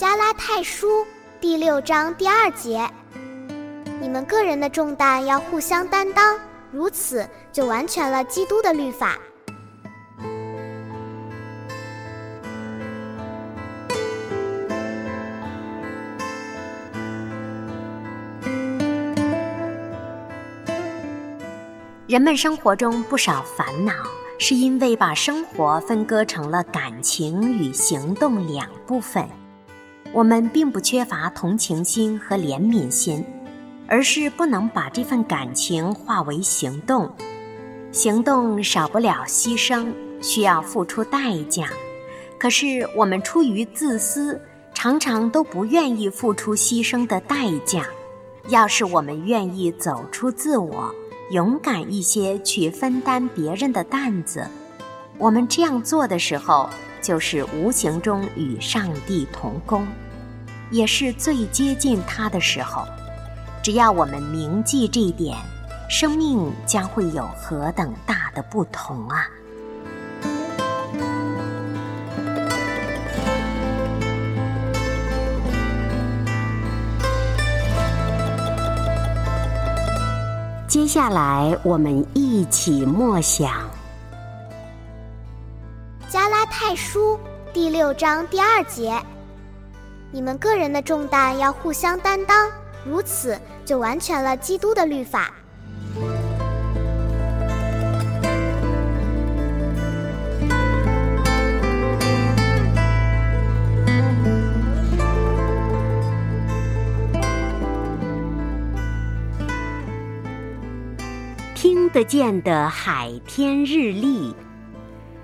加拉太书第六章第二节：你们个人的重担要互相担当，如此就完全了基督的律法。人们生活中不少烦恼，是因为把生活分割成了感情与行动两部分。我们并不缺乏同情心和怜悯心，而是不能把这份感情化为行动。行动少不了牺牲，需要付出代价。可是我们出于自私，常常都不愿意付出牺牲的代价。要是我们愿意走出自我，勇敢一些去分担别人的担子，我们这样做的时候。就是无形中与上帝同工，也是最接近他的时候。只要我们铭记这一点，生命将会有何等大的不同啊！接下来，我们一起默想。太书第六章第二节：你们个人的重担要互相担当，如此就完全了基督的律法。听得见的海天日历。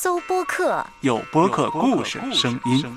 搜播客，有播客故事声音。